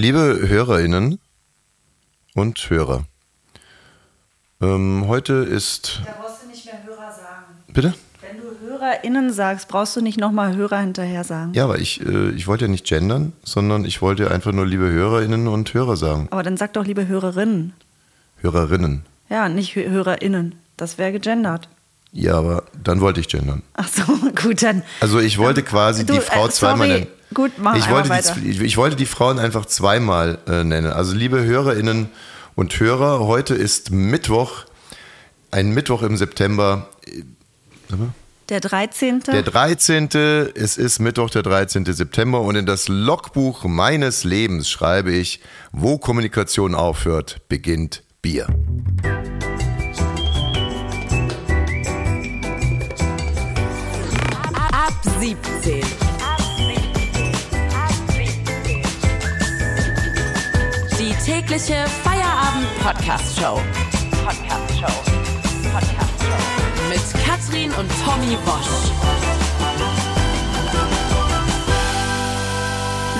Liebe Hörerinnen und Hörer, ähm, heute ist. Da brauchst du nicht mehr Hörer sagen. Bitte? Wenn du HörerInnen sagst, brauchst du nicht nochmal Hörer hinterher sagen. Ja, aber ich, äh, ich wollte ja nicht gendern, sondern ich wollte einfach nur liebe Hörerinnen und Hörer sagen. Aber dann sag doch liebe Hörerinnen. Hörerinnen. Ja, nicht Hö- HörerInnen. Das wäre gegendert. Ja, aber dann wollte ich gendern. Ach so, gut, dann. Also ich wollte quasi Du, die Frau äh, zweimal nennen. Gut, mach ich wollte, die, ich, wollte die Frauen einfach zweimal äh, nennen. Also liebe Hörerinnen und Hörer, heute ist Mittwoch, ein Mittwoch im September. äh, Der 13. Der 13. Es ist Mittwoch, der 13. September und in das Logbuch meines Lebens schreibe ich, wo Kommunikation aufhört, beginnt Bier. 17. Die tägliche Feierabend-Podcast-Show. Podcast-Show. Podcast-Show. Mit Katrin und Tommy Bosch.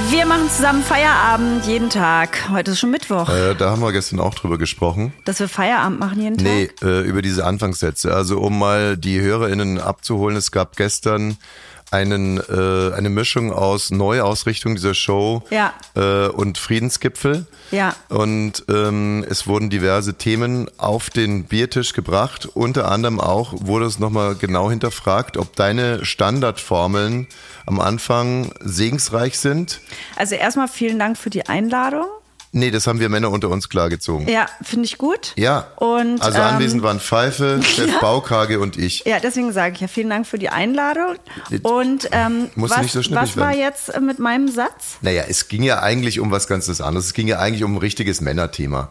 Wir machen zusammen Feierabend jeden Tag. Heute ist schon Mittwoch. Äh, da haben wir gestern auch drüber gesprochen. Dass wir Feierabend machen jeden Tag? Nee, äh, über diese Anfangssätze. Also um mal die HörerInnen abzuholen, es gab gestern einen, äh, eine Mischung aus Neuausrichtung dieser Show Ja. äh, und Friedensgipfel. Ja. Und ähm, es wurden diverse Themen auf den Biertisch gebracht. Unter anderem auch wurde es nochmal genau hinterfragt, ob deine Standardformeln am Anfang segensreich sind. Also erstmal vielen Dank für die Einladung. Nee, das haben wir Männer unter uns klargezogen. Ja, finde ich gut. Ja. Und, also ähm, anwesend waren Pfeife, Chef Baukage und ich. Ja, deswegen sage ich ja vielen Dank für die Einladung. Und ähm, Musst du was, nicht so was war jetzt mit meinem Satz? Naja, es ging ja eigentlich um was ganz anderes. Es ging ja eigentlich um ein richtiges Männerthema.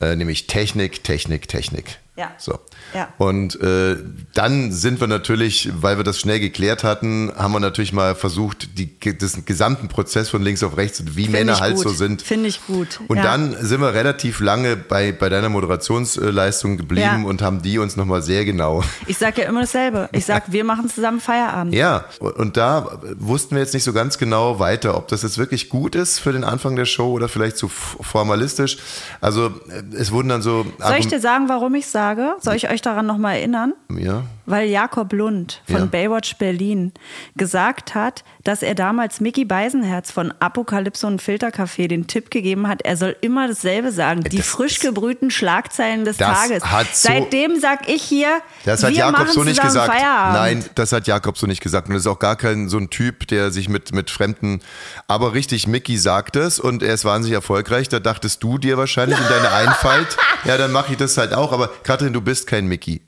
Äh, nämlich Technik, Technik, Technik. Ja. So. Ja. Und äh, dann sind wir natürlich, weil wir das schnell geklärt hatten, haben wir natürlich mal versucht, die, den gesamten Prozess von links auf rechts, wie Find Männer halt so sind. Finde ich gut. Und ja. dann sind wir relativ lange bei, bei deiner Moderationsleistung geblieben Ja. und haben die uns nochmal sehr genau Ich sage ja immer dasselbe. Ich sage, wir machen zusammen Feierabend. Ja, und da wussten wir jetzt nicht so ganz genau weiter, ob das jetzt wirklich gut ist für den Anfang der Show oder vielleicht zu formalistisch. Also äh, es wurden dann so Soll ich dir sagen, warum ich sage? Soll ich euch daran nochmal erinnern? ja, Weil Jakob Lund von Ja. Baywatch Berlin gesagt hat, dass er damals Mickey Beisenherz von Apokalypse und Filtercafé den Tipp gegeben hat, er soll immer dasselbe sagen. Die das frisch gebrühten Schlagzeilen des Tages. so- Seitdem sag ich hier, das hat wir Jakob machen so nicht gesagt. Feierabend. Nein, das hat Jakob so nicht gesagt. Und das ist auch gar kein so ein Typ, der sich mit, mit Fremden. Aber richtig, Mickey sagt es und er ist wahnsinnig erfolgreich. Da dachtest du dir wahrscheinlich in deiner Einfalt, ja, dann mache ich das halt auch. Aber Katrin, du bist kein Mickey.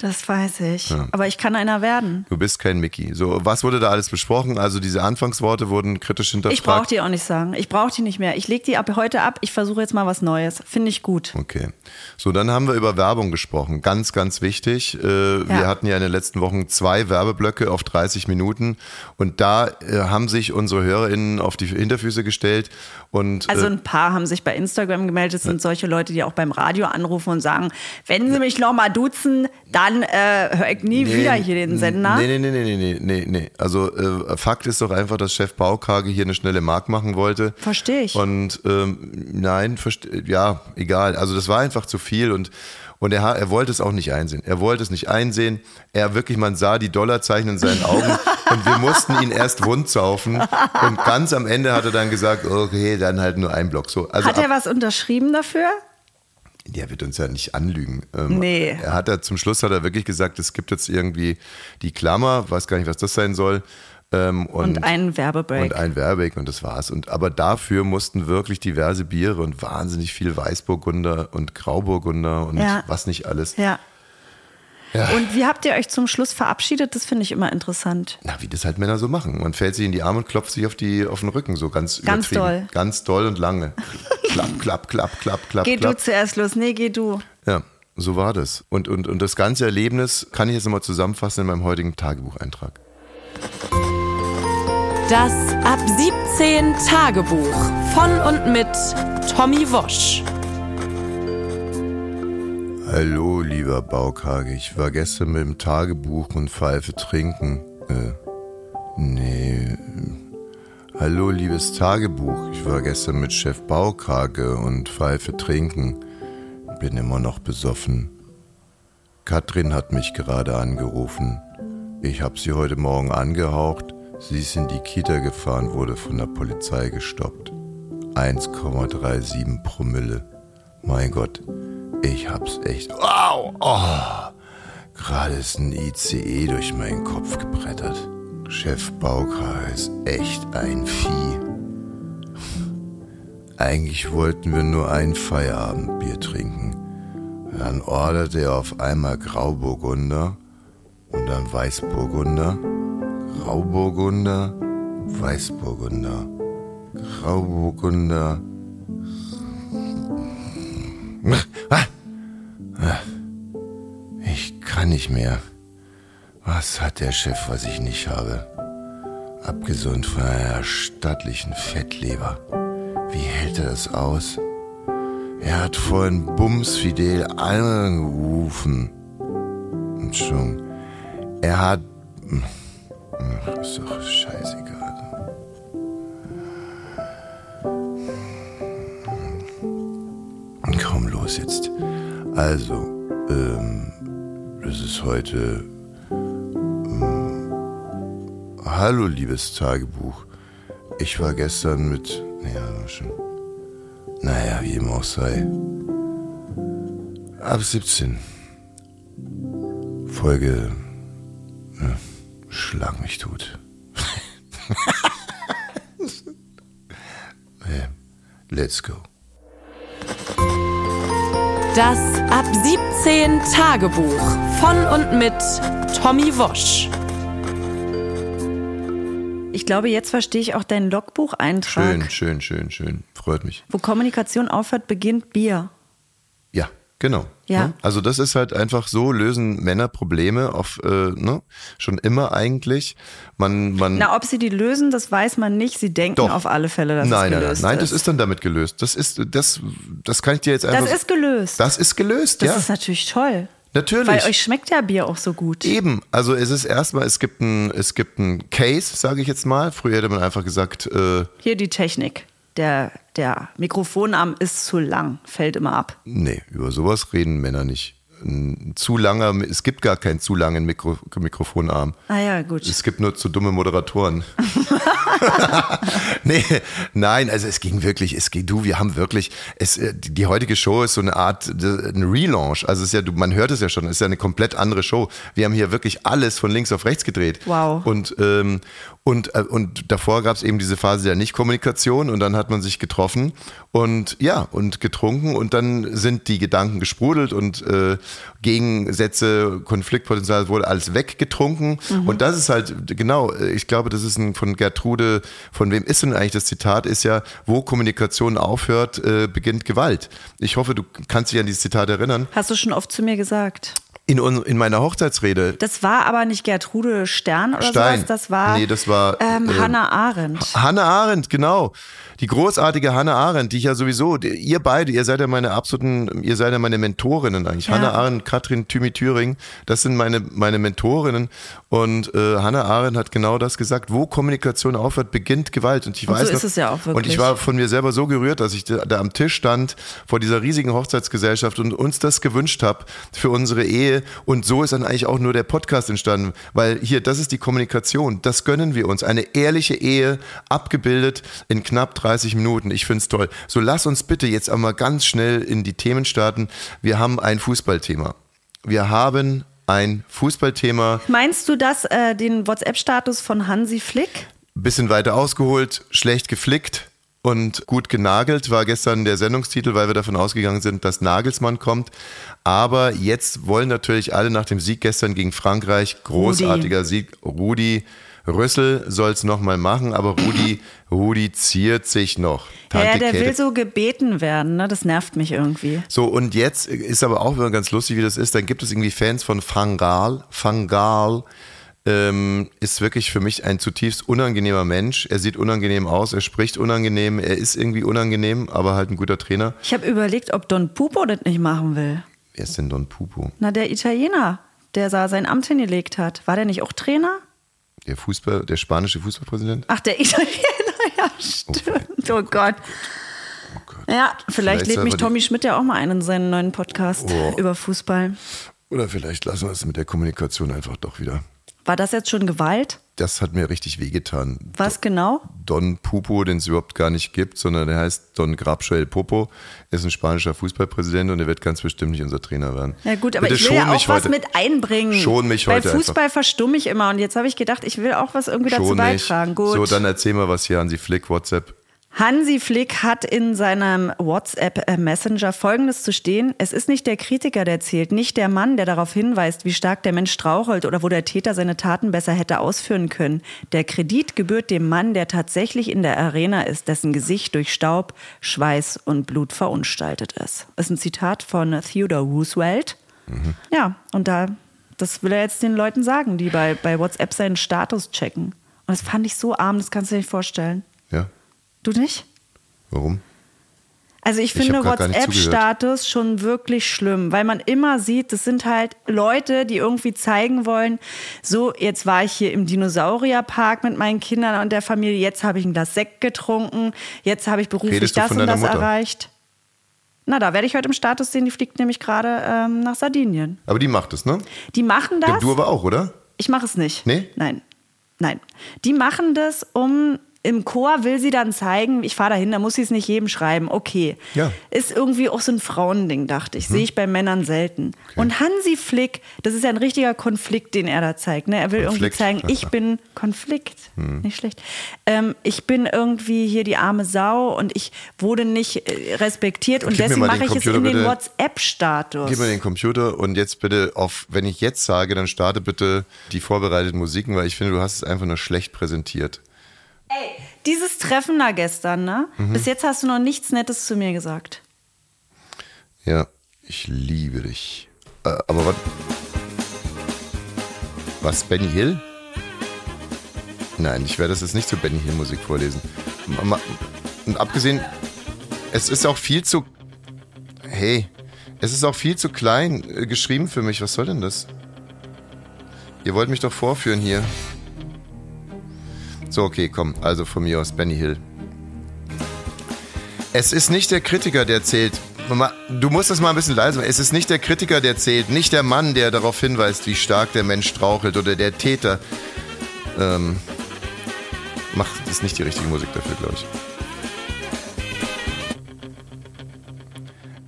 Das weiß ich. Aber ich kann einer werden. Du bist kein Mickey. So, was wurde da alles besprochen? Also diese Anfangsworte wurden kritisch hinterfragt. Ich brauche die auch nicht sagen. Ich brauche die nicht mehr. Ich lege die ab heute ab. Ich versuche jetzt mal was Neues. Finde ich gut. Okay. So, dann haben wir über Werbung gesprochen. Ganz, ganz wichtig. Äh, Wir hatten ja in den letzten Wochen zwei Werbeblöcke auf 30 Minuten und da äh, haben sich unsere HörerInnen auf die Hinterfüße gestellt und Also äh, ein paar haben sich bei Instagram gemeldet. Das sind solche Leute, die auch beim Radio anrufen und sagen, wenn sie mich noch mal duzen, dann äh, höre ich nie wieder hier den Sender. Nee, nee, nee, nee, nee, nee, nee. Also äh, Fakt ist doch einfach, dass Chef Baukage hier eine schnelle Mark machen wollte. Versteh ich. Und ähm, nein, ja, egal. Also das war einfach zu viel und und er, er wollte es auch nicht einsehen. Er wollte es nicht einsehen. Er wirklich, man sah die Dollarzeichen in seinen Augen und wir mussten ihn erst rundzaufen. Und ganz am Ende hat er dann gesagt, okay, dann halt nur ein Block. So, also Hat er was unterschrieben dafür? Der wird uns ja nicht anlügen. Ähm, Nee. Er hat ja zum Schluss hat er wirklich gesagt, es gibt jetzt irgendwie die Klammer, weiß gar nicht, was das sein soll. Ähm, und, Und einen Werbebreak. Und ein Werbebreak und das war's. Und aber dafür mussten wirklich diverse Biere und wahnsinnig viel Weißburgunder und Grauburgunder und Ja. was nicht alles. Ja. Ja. Und wie habt ihr euch zum Schluss verabschiedet? Das finde ich immer interessant. Na, wie das halt Männer so machen. Man fällt sich in die Arme und klopft sich auf, die, auf den Rücken, so ganz Ganz doll. Ganz doll und lange. klapp, klapp, klapp, klapp, klapp, Geh du klapp. zuerst los. Nee, geh du. Ja, so war das. Und, und, und das ganze Erlebnis kann ich jetzt nochmal zusammenfassen in meinem heutigen Tagebucheintrag. Das Ab 17 Tagebuch von und mit Tommy Wosch. Hallo, lieber Baukage. Ich war gestern mit dem Tagebuch und Pfeife trinken. Äh, nee. Hallo, liebes Tagebuch. Ich war gestern mit Chef Baukrage und Pfeife trinken. Bin immer noch besoffen. Katrin hat mich gerade angerufen. Ich habe sie heute Morgen angehaucht. Sie ist in die Kita gefahren, wurde von der Polizei gestoppt. 1,37 Promille. Mein Gott, ich hab's echt. Wow! Oh, gerade ist ein ICE durch meinen Kopf gebrettert. Chef Bauker ist echt ein Vieh. Eigentlich wollten wir nur ein Feierabendbier trinken. Dann orderte er auf einmal Grauburgunder und dann Weißburgunder, Grauburgunder, Weißburgunder, Grauburgunder. Nicht mehr. Was hat der Chef, was ich nicht habe? Abgesund von einer stattlichen Fettleber. Wie hält er das aus? Er hat vorhin Bumsfidel angerufen. Und schon. Er hat. Ach, ist doch scheißegal. Komm los jetzt. Also, ähm, das ist heute. Ähm, hallo, liebes Tagebuch. Ich war gestern mit. Naja, schon. Naja, wie immer auch sei. Ab 17. Folge. Äh, Schlag mich tot. Let's go. Das Ab 17 Tagebuch von und mit Tommy Wosch. Ich glaube, jetzt verstehe ich auch deinen Logbucheintrag. Schön, schön, schön, schön. Freut mich. Wo Kommunikation aufhört, beginnt Bier. Ja, genau. Ja. Ne? Also das ist halt einfach so, lösen Männer Probleme auf, äh, ne? schon immer eigentlich. Man, man, Na, ob sie die lösen, das weiß man nicht. Sie denken Doch. auf alle Fälle, dass nein, es nein, gelöst nein, nein, ist. das ist dann damit gelöst. Das ist, das, das kann ich dir jetzt einfach. das ist gelöst. Das ist gelöst, Das ja. ist natürlich toll. Natürlich. Weil euch schmeckt ja Bier auch so gut. Eben, also es ist erstmal, es gibt ein, es gibt ein Case, sage ich jetzt mal. Früher hätte man einfach gesagt, äh, Hier die Technik. Der, der Mikrofonarm ist zu lang, fällt immer ab. nee, über sowas reden Männer nicht. Ein zu langer, es gibt gar keinen zu langen Mikro, Mikrofonarm. Ah ja, gut. Es gibt nur zu dumme Moderatoren. nee, nein, also es ging wirklich, es ging, du, wir haben wirklich, es, äh, die, heutige Show ist so eine Art, äh, ein Relaunch. Also es ist ja, du, man hört es ja schon, es ist ja eine komplett andere Show. Wir haben hier wirklich alles von links auf rechts gedreht. Wow. Und, ähm, und, äh, und davor gab es eben diese Phase der Nicht-Kommunikation und dann hat man sich getroffen und ja, und getrunken und dann sind die Gedanken gesprudelt und äh, Gegensätze, Konfliktpotenzial wurde alles weggetrunken. Und das ist halt, genau, ich glaube, das ist ein, von Gertrude, von wem ist denn eigentlich das Zitat, ist ja, wo Kommunikation aufhört, äh, beginnt Gewalt. Ich hoffe, du kannst dich an dieses Zitat erinnern. Hast du schon oft zu mir gesagt. In, in meiner Hochzeitsrede Das war aber nicht Gertrude Stern oder Stein. sowas, das war, Nee, das war, ähm, ähm, Hannah Arendt. Hannah Arendt, genau. Die großartige Hannah Arendt, die ich ja sowieso, die, ihr beide, ihr seid ja meine absoluten, ihr seid ja meine Mentorinnen eigentlich. Ja. Hannah Arendt, Katrin Thymi Thüring, das sind meine, meine Mentorinnen. Und äh, Hannah Arendt hat genau das gesagt, wo Kommunikation aufhört, beginnt Gewalt. Und ich Und so weiß ist noch, es ja auch Und wirklich. ich war von mir selber so gerührt, dass ich da, da am Tisch stand vor dieser riesigen Hochzeitsgesellschaft und uns das gewünscht habe für unsere Ehe. Und so ist dann eigentlich auch nur der Podcast entstanden, weil hier, das ist die Kommunikation, das gönnen wir uns. Eine ehrliche Ehe, abgebildet in knapp 30 Minuten. Ich finde es toll. So lass uns bitte jetzt einmal ganz schnell in die Themen starten. Wir haben ein Fußballthema. Wir haben ein Fußballthema. Meinst du das, äh, den WhatsApp-Status von Hansi Flick? bisschen weiter ausgeholt, schlecht geflickt und gut genagelt war gestern der Sendungstitel, weil wir davon ausgegangen sind, dass Nagelsmann kommt. Aber jetzt wollen natürlich alle nach dem Sieg gestern gegen Frankreich, großartiger Sieg, Rudi Rüssel soll es nochmal machen, aber Rudi, Rudi ziert sich noch. Ja, Tante der Käthe. will so gebeten werden, ne? Das nervt mich irgendwie. So, und jetzt ist aber auch immer ganz lustig, wie das ist. Dann gibt es irgendwie Fans von Fangal. Fangal ähm, ist wirklich für mich ein zutiefst unangenehmer Mensch. Er sieht unangenehm aus, er spricht unangenehm, er ist irgendwie unangenehm, aber halt ein guter Trainer. Ich habe überlegt, ob Don Pupo das nicht machen will. Wer ist denn Don Pupo? Na, der Italiener, der da sein Amt hingelegt hat. War der nicht auch Trainer? Der Fußball, der spanische Fußballpräsident? Ach, der Italiener. ja, stimmt. Oh Gott. Oh Gott. Ja, vielleicht, Vielleicht lädt mich Tommy Schmidt ja auch mal ein in seinen neuen Podcast Oh. über Fußball. Oder vielleicht lassen wir es mit der Kommunikation einfach doch wieder. War das jetzt schon Gewalt? Das hat mir richtig wehgetan. Was genau? Don Pupo, den es überhaupt gar nicht gibt, sondern der heißt Don Grabschoel Popo, ist ein spanischer Fußballpräsident und er wird ganz bestimmt nicht unser Trainer werden. Ja gut, aber Bitte ich will ja auch was heute- mit einbringen. Schon mich Bei heute Fußball verstumme ich immer und jetzt habe ich gedacht, ich will auch was irgendwie dazu Schon beitragen. nicht. Gut. So, dann erzähl mal was hier, Hansi Flick, WhatsApp. Hansi Flick hat in seinem WhatsApp-Messenger Folgendes zu stehen. Es ist nicht der Kritiker, der zählt, nicht der Mann, der darauf hinweist, wie stark der Mensch strauchelt oder wo der Täter seine Taten besser hätte ausführen können. Der Kredit gebührt dem Mann, der tatsächlich in der Arena ist, dessen Gesicht durch Staub, Schweiß und Blut verunstaltet ist. Das ist ein Zitat von Theodore Roosevelt. Ja, und da, das will er jetzt den Leuten sagen, die bei, bei WhatsApp seinen Status checken. Und das fand ich so arm, das kannst du dir nicht vorstellen. Ja, Du nicht? warum? Also ich Ich finde WhatsApp-Status schon wirklich schlimm, weil man immer sieht, das sind halt Leute, die irgendwie zeigen wollen, so, jetzt war ich hier im Dinosaurierpark mit meinen Kindern und der Familie, jetzt habe ich ein Glas Sekt getrunken, jetzt habe ich beruflich das und das Mutter? erreicht. Na, da werde ich heute im Status sehen, die fliegt nämlich gerade ähm, nach Sardinien. Aber die macht es, ne? Die machen das. Du aber auch, oder? Ich mache es nicht. Nee? Nein. Nein. Die machen das, um im Chor will sie dann zeigen, ich fahre dahin, da muss sie es nicht jedem schreiben. Okay. Ja. Ist irgendwie auch so ein Frauending, dachte ich. Sehe ich bei Männern selten. Und Hansi Flick, das ist ja ein richtiger Konflikt, den er da zeigt. Ne? Er will Konflikt. irgendwie zeigen, ich bin Konflikt. Nicht schlecht. Ähm, ich bin irgendwie hier die arme Sau und ich wurde nicht äh, respektiert und Gib deswegen mache den ich es in den bitte. WhatsApp-Status. Gib mir den Computer und jetzt bitte auf, wenn ich jetzt sage, dann starte bitte die vorbereiteten Musiken, weil ich finde, du hast es einfach nur schlecht präsentiert. Ey, dieses Treffen da gestern, ne? Mhm. Bis jetzt hast du noch nichts Nettes zu mir gesagt. Ja, ich liebe dich. Äh, aber was? Was, Benny Hill? Nein, ich werde das jetzt nicht zu Benny Hill Musik vorlesen. Und abgesehen, es ist auch viel zu. Hey, es ist auch viel zu klein äh, geschrieben für mich. Was soll denn das? Ihr wollt mich doch vorführen hier. So, okay, komm. Also von mir aus Benny Hill. Es ist nicht der Kritiker, der zählt. Du musst das mal ein bisschen leiser machen. Es ist nicht der Kritiker, der zählt, nicht der Mann, der darauf hinweist, wie stark der Mensch strauchelt oder der Täter. Ähm, macht ist nicht die richtige Musik dafür, glaube ich.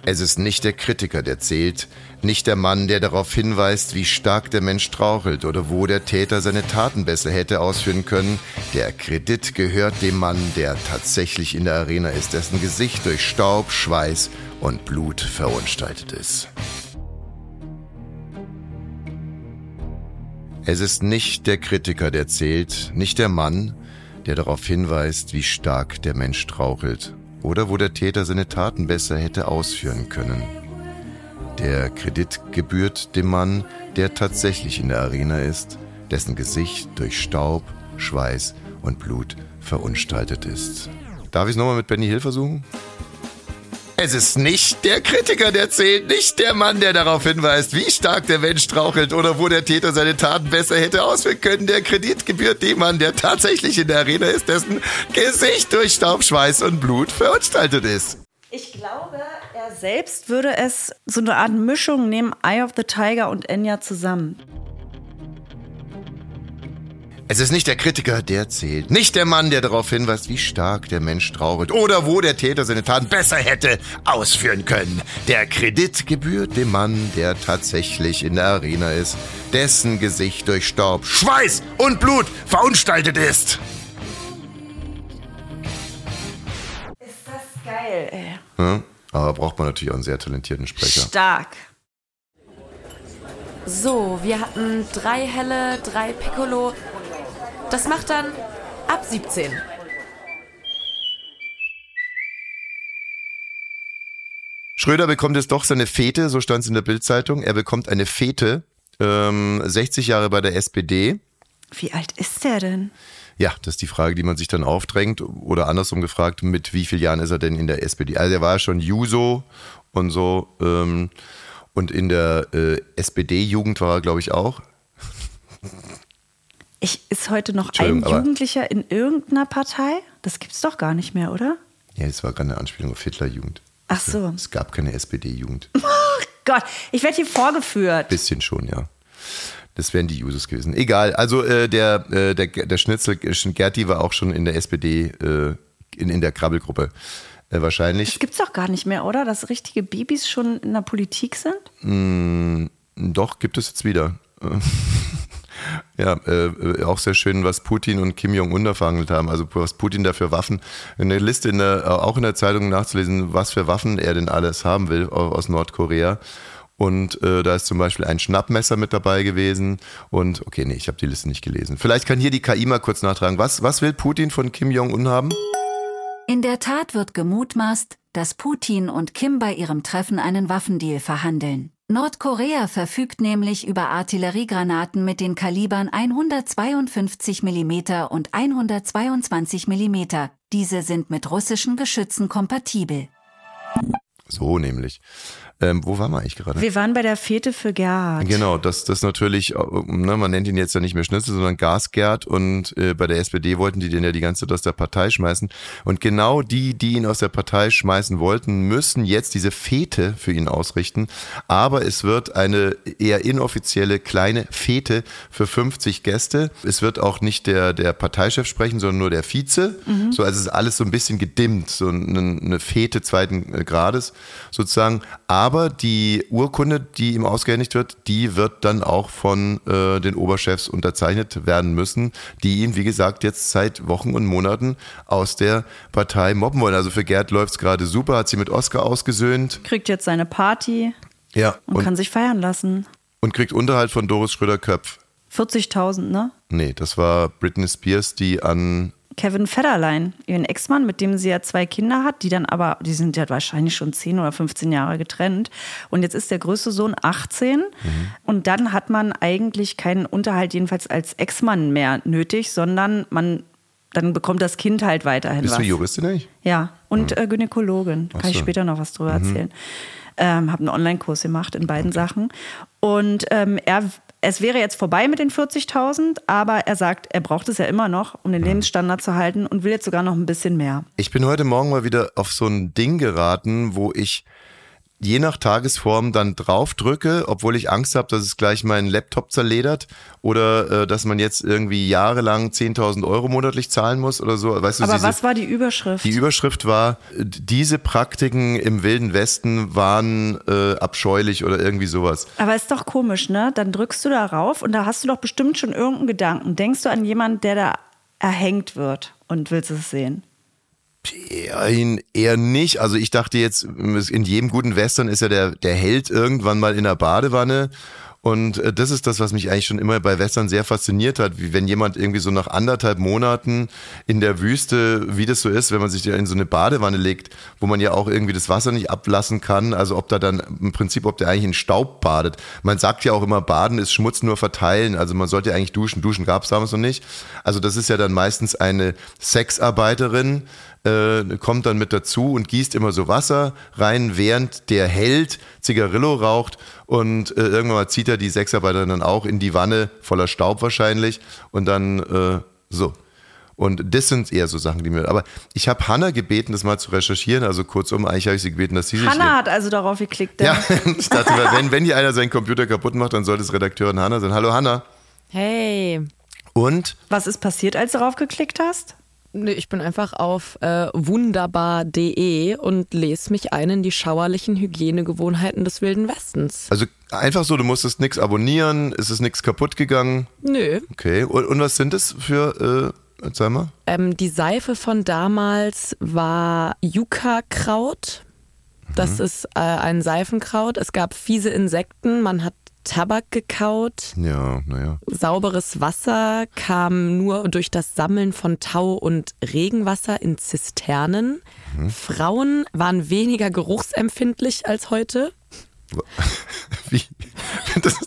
Es ist nicht der Kritiker, der zählt, nicht der Mann, der darauf hinweist, wie stark der Mensch strauchelt oder wo der Täter seine Taten besser hätte ausführen können. Der Kredit gehört dem Mann, der tatsächlich in der Arena ist, dessen Gesicht durch Staub, Schweiß und Blut verunstaltet ist. Es ist nicht der Kritiker, der zählt, nicht der Mann, der darauf hinweist, wie stark der Mensch strauchelt oder wo der Täter seine Taten besser hätte ausführen können. Der Kredit gebührt dem Mann, der tatsächlich in der Arena ist, dessen Gesicht durch Staub, Schweiß und Blut verunstaltet ist. Darf ich es nochmal mit Benny Hill versuchen? Es ist nicht der Kritiker, der zählt, nicht der Mann, der darauf hinweist, wie stark der Mensch strauchelt oder wo der Täter seine Taten besser hätte ausführen können. Der Kredit gebührt dem Mann, der tatsächlich in der Arena ist, dessen Gesicht durch Staub, Schweiß und Blut verunstaltet ist. Ich glaube, er selbst würde es so eine Art Mischung nehmen, Eye of the Tiger und Enya zusammen. Es ist nicht der Kritiker, der zählt, nicht der Mann, der darauf hinweist, wie stark der Mensch strauchelt oder wo der Täter seine Taten besser hätte ausführen können. Der Kredit gebührt dem Mann, der tatsächlich in der Arena ist, dessen Gesicht durch Staub, Schweiß und Blut verunstaltet. Ist geil, ey. Ja, aber braucht man natürlich auch einen sehr talentierten Sprecher. Stark. So, wir hatten drei helle, drei Piccolo. Das macht dann ab 17. Schröder bekommt jetzt doch seine Fete, so stand es in der Bildzeitung. Er bekommt eine Fete, ähm, 60 Jahre bei der SPD. Wie alt ist der denn? Ja, das ist die Frage, die man sich dann aufdrängt. Oder andersrum gefragt, mit wie vielen Jahren ist er denn in der SPD? Also er war ja schon Juso und so. Ähm, und in der äh, SPD-Jugend war er, glaube ich, auch. Ich, ist heute noch ein Jugendlicher in irgendeiner Partei? Das gibt's doch gar nicht mehr, oder? Ja, das war gerade eine Anspielung auf Hitlerjugend. Ach so. Es gab keine SPD-Jugend. Gott, ich werde hier vorgeführt. Bisschen schon, ja. Das wären die Jusos gewesen. Egal, also äh, der, äh, der, der Schnitzel Gerti war auch schon in der SPD, äh, in, in der Krabbelgruppe äh, wahrscheinlich. Das gibt's doch gar nicht mehr, oder? Dass richtige Babys schon in der Politik sind? Doch, gibt es jetzt wieder. Ja, äh, äh, auch sehr schön, was Putin und Kim Jong-un da verhandelt haben. Also was Putin da für Waffen, eine Liste in der, äh, auch in der Zeitung nachzulesen, was für Waffen er denn alles haben will au- aus Nordkorea. Und äh, da ist zum Beispiel ein Schnappmesser mit dabei gewesen. Und okay, nee, ich habe die Liste nicht gelesen. Vielleicht kann hier die KI mal kurz nachtragen. Was, was will Putin von Kim Jong-un haben? In der Tat wird gemutmaßt, dass Putin und Kim bei ihrem Treffen einen Waffendeal verhandeln. Nordkorea verfügt nämlich über Artilleriegranaten mit den Kalibern 152 mm und 122 mm. Diese sind mit russischen Geschützen kompatibel. So nämlich. Ähm, wo waren wir eigentlich gerade? Wir waren bei der Fete für Gerhard. Genau, das, das natürlich, ne, man nennt ihn jetzt ja nicht mehr Schnitzel, sondern Gasgerd und äh, bei der SPD wollten die den ja die ganze Zeit aus der Partei schmeißen. Und genau die, die ihn aus der Partei schmeißen wollten, müssen jetzt diese Fete für ihn ausrichten. Aber es wird eine eher inoffizielle kleine Fete für 50 Gäste. Es wird auch nicht der, der Parteichef sprechen, sondern nur der Vize. So, also es ist alles so ein bisschen gedimmt, so eine, eine Fete zweiten äh, Grades sozusagen. Aber die Urkunde, die ihm ausgehändigt wird, die wird dann auch von äh, den Oberchefs unterzeichnet werden müssen, die ihn, wie gesagt, jetzt seit Wochen und Monaten aus der Partei mobben wollen. Also für Gerd läuft es gerade super, hat sie mit Oscar ausgesöhnt. Kriegt jetzt seine Party Ja, und, und, kann sich feiern lassen. und kriegt Unterhalt von Doris Schröder-Köpf. 40.000, ne? Nee, das war Britney Spears, die an Kevin Federlein, ihren Ex-Mann, mit dem sie ja zwei Kinder hat, die dann aber, die sind ja wahrscheinlich schon 10 oder 15 Jahre getrennt. Und jetzt ist der größte Sohn 18 und dann hat man eigentlich keinen Unterhalt, jedenfalls als Ex-Mann mehr nötig, sondern man, dann bekommt das Kind halt weiterhin Bist was. du Juristin eigentlich? Ja, und äh, Gynäkologin. Kann ich später noch was drüber erzählen. Ähm, habe einen Online-Kurs gemacht in beiden Sachen. Und ähm, er, es wäre jetzt vorbei mit den 40.000, aber er sagt, er braucht es ja immer noch, um den Lebensstandard zu halten und will jetzt sogar noch ein bisschen mehr. Ich bin heute Morgen mal wieder auf so ein Ding geraten, wo ich je nach Tagesform dann drauf drücke, obwohl ich Angst habe, dass es gleich meinen Laptop zerledert oder äh, dass man jetzt irgendwie jahrelang 10.000 Euro monatlich zahlen muss oder so. Weißt du, Aber diese, was war die Überschrift? die Überschrift war, diese Praktiken im Wilden Westen waren äh, abscheulich oder irgendwie sowas. aber ist doch komisch, ne? Dann drückst du da rauf und da hast du doch bestimmt schon irgendeinen Gedanken. Denkst du an jemanden, der da erhängt wird und willst es sehen? Eher, nicht. Also ich dachte jetzt, in jedem guten Western ist ja der, der Held irgendwann mal in der Badewanne. Und äh, das ist das, was mich eigentlich schon immer bei Western sehr fasziniert hat, wie wenn jemand irgendwie so nach anderthalb Monaten in der Wüste, wie das so ist, wenn man sich in so eine Badewanne legt, wo man ja auch irgendwie das Wasser nicht ablassen kann, also ob da dann im Prinzip, ob der eigentlich in Staub badet. Man sagt ja auch immer, Baden ist Schmutz nur verteilen, also man sollte ja eigentlich duschen. Duschen gab es damals noch nicht. Also das ist ja dann meistens eine Sexarbeiterin, äh, kommt dann mit dazu und gießt immer so Wasser rein, während der Held Zigarillo raucht und äh, irgendwann mal zieht er die Sexarbeiterin dann auch in die Wanne voller Staub wahrscheinlich und dann äh, so. Und das sind eher so Sachen, die mir. Aber ich habe Hanna gebeten, das mal zu recherchieren. Also kurzum, eigentlich habe ich sie gebeten, dass sie sich. Hanna hat also darauf geklickt. denn- ja, ich dachte, wenn, wenn hier einer seinen Computer kaputt macht, dann sollte es Redakteurin Hanna sein. Hallo Hanna. Hey. Und Was ist passiert, als du darauf geklickt hast? Nee, ich bin einfach auf äh, wunderbar.de und lese mich ein in die schauerlichen Hygienegewohnheiten des Wilden Westens. also einfach so, du musstest nichts abonnieren, es ist nichts kaputt gegangen. Nö. Okay. Und, und was sind das für, äh, erzähl mal? Ähm, die Seife von damals war Yucca-Kraut. Das ist äh, ein Seifenkraut. Es gab fiese Insekten, man hat Tabak gekaut. Ja, naja. Sauberes Wasser kam nur durch das Sammeln von Tau und Regenwasser in Zisternen. Frauen waren weniger geruchsempfindlich als heute. Wie? Das,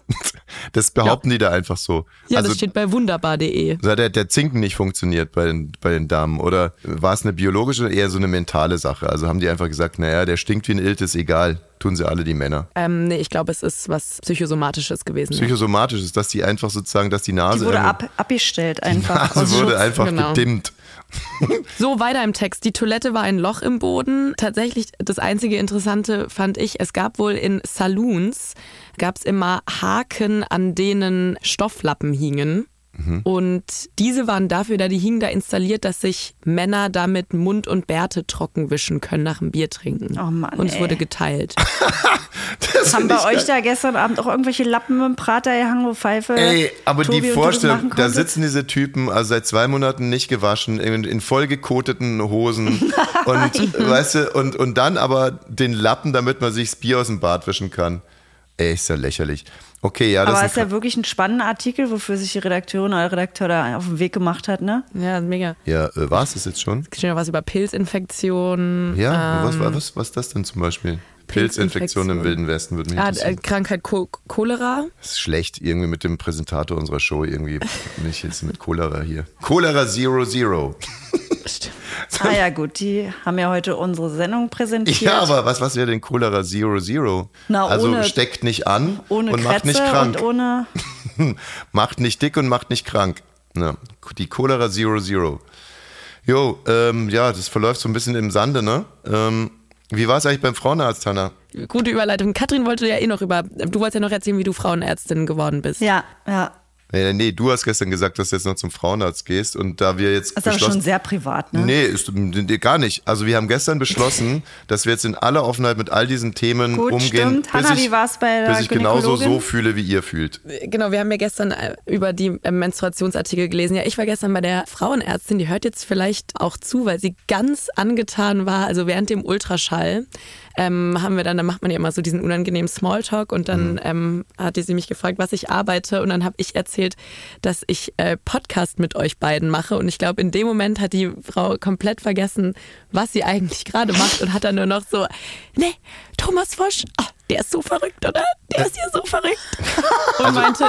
Das behaupten die da einfach so. Ja, also, das steht bei wunderbar.de. so hat der, der Zinken nicht funktioniert bei den, bei den Damen? Oder war es eine biologische oder eher so eine mentale Sache? Also haben die einfach gesagt, naja, der stinkt wie ein Ilt, ist egal. Tun sie alle die Männer. Ähm, nee, ich glaube, es ist was Psychosomatisches gewesen. ja. Psychosomatisch ist, dass die einfach sozusagen, dass die Nase, Die wurde ab, abgestellt einfach. Nase aus wurde Schutz. einfach genau. gedimmt. So, weiter im Text. Die Toilette war ein Loch im Boden. Tatsächlich, das einzige Interessante fand ich, es gab wohl in Saloons, gab es immer Haken, an denen Stofflappen hingen. Und diese waren dafür da, die hingen da installiert, dass sich Männer damit Mund und Bärte trocken wischen können nach dem Bier trinken. Oh Mann, und es ey. wurde geteilt. Das Haben bei euch geil. da gestern Abend auch irgendwelche Lappen im Prater gehangen, wo Pfeife? Ey, aber Tobi, die Vorstellung, da sitzen diese Typen, also seit zwei Monaten nicht gewaschen, in, in vollgekoteten Hosen und weißt du, und, und dann aber den Lappen, damit man sich das Bier aus dem Bad wischen kann. Ey, ist ja lächerlich. Okay, ja, das Aber ist ist ja wirklich ein spannender Artikel, wofür sich die Redakteurin oder Redakteur da auf den Weg gemacht hat, ne? Ja, mega. Ja, äh, war es das jetzt schon? Es steht noch was über Pilzinfektionen. Ja, ähm, was, was, was, was ist das denn zum Beispiel? Pilzinfektion im. Wilden Westen würde mich Ah, äh, interessieren. Krankheit Cho Cholera. Das ist schlecht, irgendwie mit dem Präsentator unserer Show, irgendwie nicht jetzt mit Cholera hier. Cholera Zero Zero. Ah ja, gut, die haben ja heute unsere Sendung präsentiert. Ja, aber was, was wäre denn Cholera Zero Zero? Na, also ohne- steckt nicht an ohne und macht nicht krank. ohne. macht nicht dick und macht nicht krank. Ja, die Cholera Zero Zero. Jo, ähm, ja, das verläuft so ein bisschen im Sande, ne? Ähm, wie war es eigentlich beim Frauenarzt, Hanna? Gute Überleitung. Katrin wollte ja eh noch über, du wolltest ja noch erzählen, wie du Frauenärztin geworden bist. Ja, ja. Nee, nee, du hast gestern gesagt, dass du jetzt noch zum Frauenarzt gehst und da wir jetzt Das ist aber schon sehr privat, ne? Nee, ist, nee, gar nicht. Also wir haben gestern beschlossen, dass wir jetzt in aller Offenheit mit all diesen Themen Gut, umgehen, stimmt. Hanna, ich, wie war's bei der bis ich genauso so fühle, wie ihr fühlt. Genau, wir haben ja gestern äh, über die äh, Menstruationsartikel gelesen. Ja, ich war gestern bei der Frauenärztin, die hört jetzt vielleicht auch zu, weil sie ganz angetan war. Also während dem Ultraschall ähm, haben wir dann, da macht man ja immer so diesen unangenehmen Smalltalk und dann ähm, hatte sie mich gefragt, was ich arbeite. Und dann habe ich erzählt, dass ich äh, Podcast mit euch beiden mache. Und ich glaube, in dem Moment hat die Frau komplett vergessen, was sie eigentlich gerade macht und hat dann nur noch so, nee, Thomas Fosch, ah, der ist so verrückt, oder? Der ist ja so verrückt. Und meinte,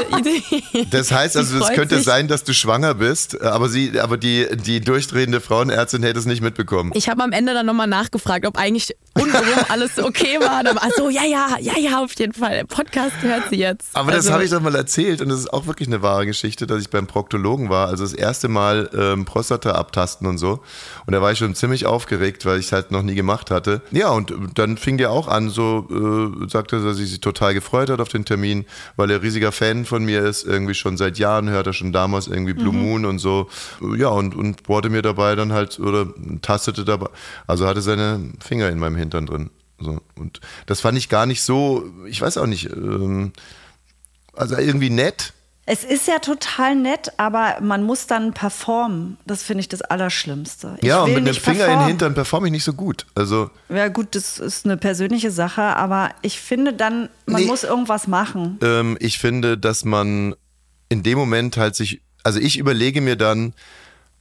Das heißt also, es könnte sich. sein, dass du schwanger bist, aber sie, aber die, die durchdrehende Frauenärztin hätte es nicht mitbekommen. Ich habe am Ende dann nochmal nachgefragt, ob eigentlich untenrum alles okay war. Dann war so, ja, ja, ja, ja, auf jeden Fall. Podcast hört sie jetzt. Aber das Also, habe ich doch mal erzählt und das ist auch wirklich eine wahre Geschichte, dass ich beim Proktologen war, also das erste Mal ähm, Prostata abtasten und so. Und da war ich schon ziemlich aufgeregt, weil ich es halt noch nie gemacht hatte. Ja, und dann fing der auch an, so äh, sagte, dass sie sich total gefreut hat auf den Termin, weil er riesiger Fan von mir ist, irgendwie schon seit Jahren hört er schon damals irgendwie Blue Moon und so. Ja, und, und bohrte mir dabei dann halt oder tastete dabei, also hatte seine Finger in meinem Hintern drin. So. Und das fand ich gar nicht so, ich weiß auch nicht, ähm, also irgendwie nett. Es ist ja total nett, aber man muss dann performen. Das finde ich das Allerschlimmste. Ich ja, und mit nicht Finger in den performen. Hintern performe ich nicht so gut. Also, Ja gut, das ist eine persönliche Sache, aber ich finde dann, man Nee. muss irgendwas machen. ähm, ich finde, dass man in dem Moment halt sich, also ich überlege mir dann,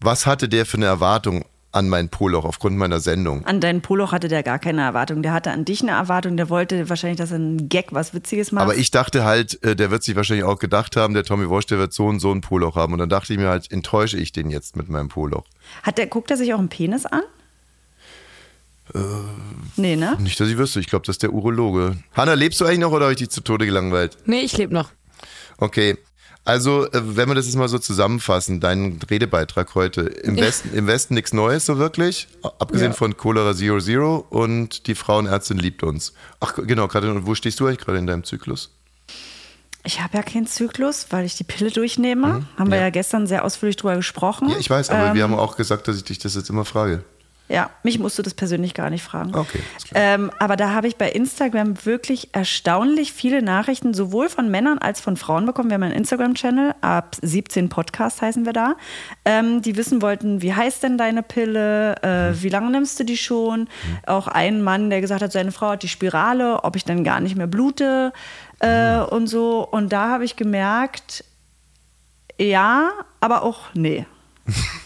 was hatte der für eine Erwartung an mein Poloch aufgrund meiner Sendung? An deinen Poloch hatte der gar keine Erwartung. Der hatte an dich eine Erwartung. Der wollte wahrscheinlich, dass er einen Gag, was Witziges macht. Aber ich dachte halt, äh, der wird sich wahrscheinlich auch gedacht haben, der Tommy Walsh, der wird so und so ein Poloch haben. Und dann dachte ich mir halt, enttäusche ich den jetzt mit meinem Poloch. Hat der, guckt er sich auch einen Penis an? Äh, nee, ne? Nicht, dass ich wüsste, ich glaube, das ist der Urologe. Hanna, lebst du eigentlich noch oder habe ich dich zu Tode gelangweilt? Nee, ich lebe noch. Okay. Also, äh, wenn wir das jetzt mal so zusammenfassen, dein Redebeitrag heute. Im Westen, im Westen nichts Neues so wirklich, abgesehen Ja. von Cholera Zero Zero und die Frauenärztin liebt uns. Ach, genau, Katrin, und wo stehst du eigentlich gerade in deinem Zyklus? Ich habe ja keinen Zyklus, weil ich die Pille durchnehme. Haben wir ja. ja gestern sehr ausführlich drüber gesprochen. Ja, ich weiß, aber wir Ähm, haben auch gesagt, dass ich dich das jetzt immer frage. Ja, mich musst du das persönlich gar nicht fragen. Okay. Ähm, aber da habe ich bei Instagram wirklich erstaunlich viele Nachrichten, sowohl von Männern als von Frauen bekommen. Wir haben einen Instagram-Channel, ab 17 Podcast heißen wir da, ähm, die wissen wollten, wie heißt denn deine Pille, äh, Mhm. wie lange nimmst du die schon? Auch ein Mann, der gesagt hat, seine Frau hat die Spirale, ob ich dann gar nicht mehr blute äh, Mhm. und so. Und da habe ich gemerkt, ja, aber auch nee.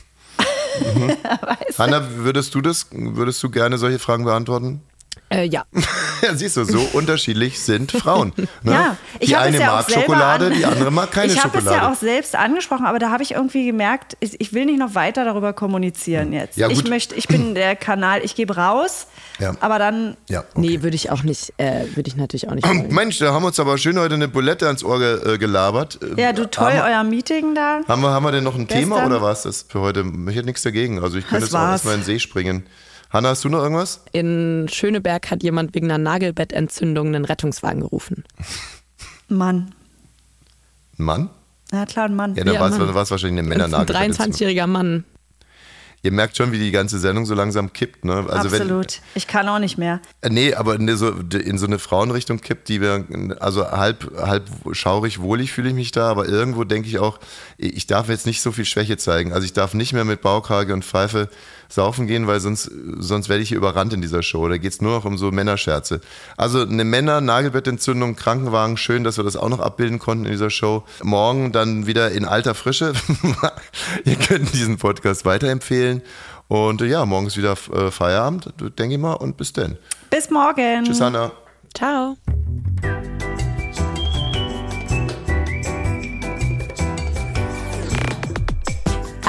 Du? Hanna, würdest du das, würdest du gerne solche Fragen beantworten? Äh, ja. Ja, siehst du, so unterschiedlich sind Frauen. Ne? Ja, ich die eine ja mag Schokolade, an- die andere mag keine ich habe es Schokolade. ja auch selbst angesprochen, aber da habe ich irgendwie gemerkt, ich, ich will nicht noch weiter darüber kommunizieren jetzt. Ja, ich möchte, ich bin der Kanal, ich gebe raus, Ja. aber dann ja, okay. Nee, würde ich auch nicht, äh, würde ich natürlich auch nicht wollen. Mensch, da haben wir uns aber schön heute eine Bulette ans Ohr ge äh, gelabert. Äh, ja, du toll, haben, euer Meeting da. haben wir, haben wir denn noch ein Thema Gestern? oder war es das für heute? Ich hätte nichts dagegen. Also ich könnte jetzt auch erstmal in den See springen. Hanna, hast du noch irgendwas? In Schöneberg hat jemand wegen einer Nagelbettentzündung einen Rettungswagen gerufen. Mann. Ein Mann? Ja, klar, ein Mann. Ja, dann Ja, war es wahrscheinlich eine ist ein Männernagel. 23-jähriger Mann. Ihr merkt schon, wie die ganze Sendung so langsam kippt. Ne? Also wenn, Absolut. ich kann auch nicht mehr. Äh, Nee, aber in so, in so eine Frauenrichtung kippt, die wir, also halb, halb schaurig, wohlig fühle ich mich da, aber irgendwo denke ich auch, ich darf jetzt nicht so viel Schwäche zeigen. Also ich darf nicht mehr mit Baukrage und Pfeife saufen gehen, weil sonst, sonst werde ich hier überrannt in dieser Show. Da geht es nur noch um so Männerscherze. Also eine Männer-Nagelbettentzündung, Krankenwagen, schön, dass wir das auch noch abbilden konnten in dieser Show. Morgen dann wieder in alter Frische. Ihr könnt diesen Podcast weiterempfehlen. Und äh, ja, morgen ist wieder äh, Feierabend, denke ich mal, und bis dann. Bis morgen. Tschüss, Hanna. Ciao.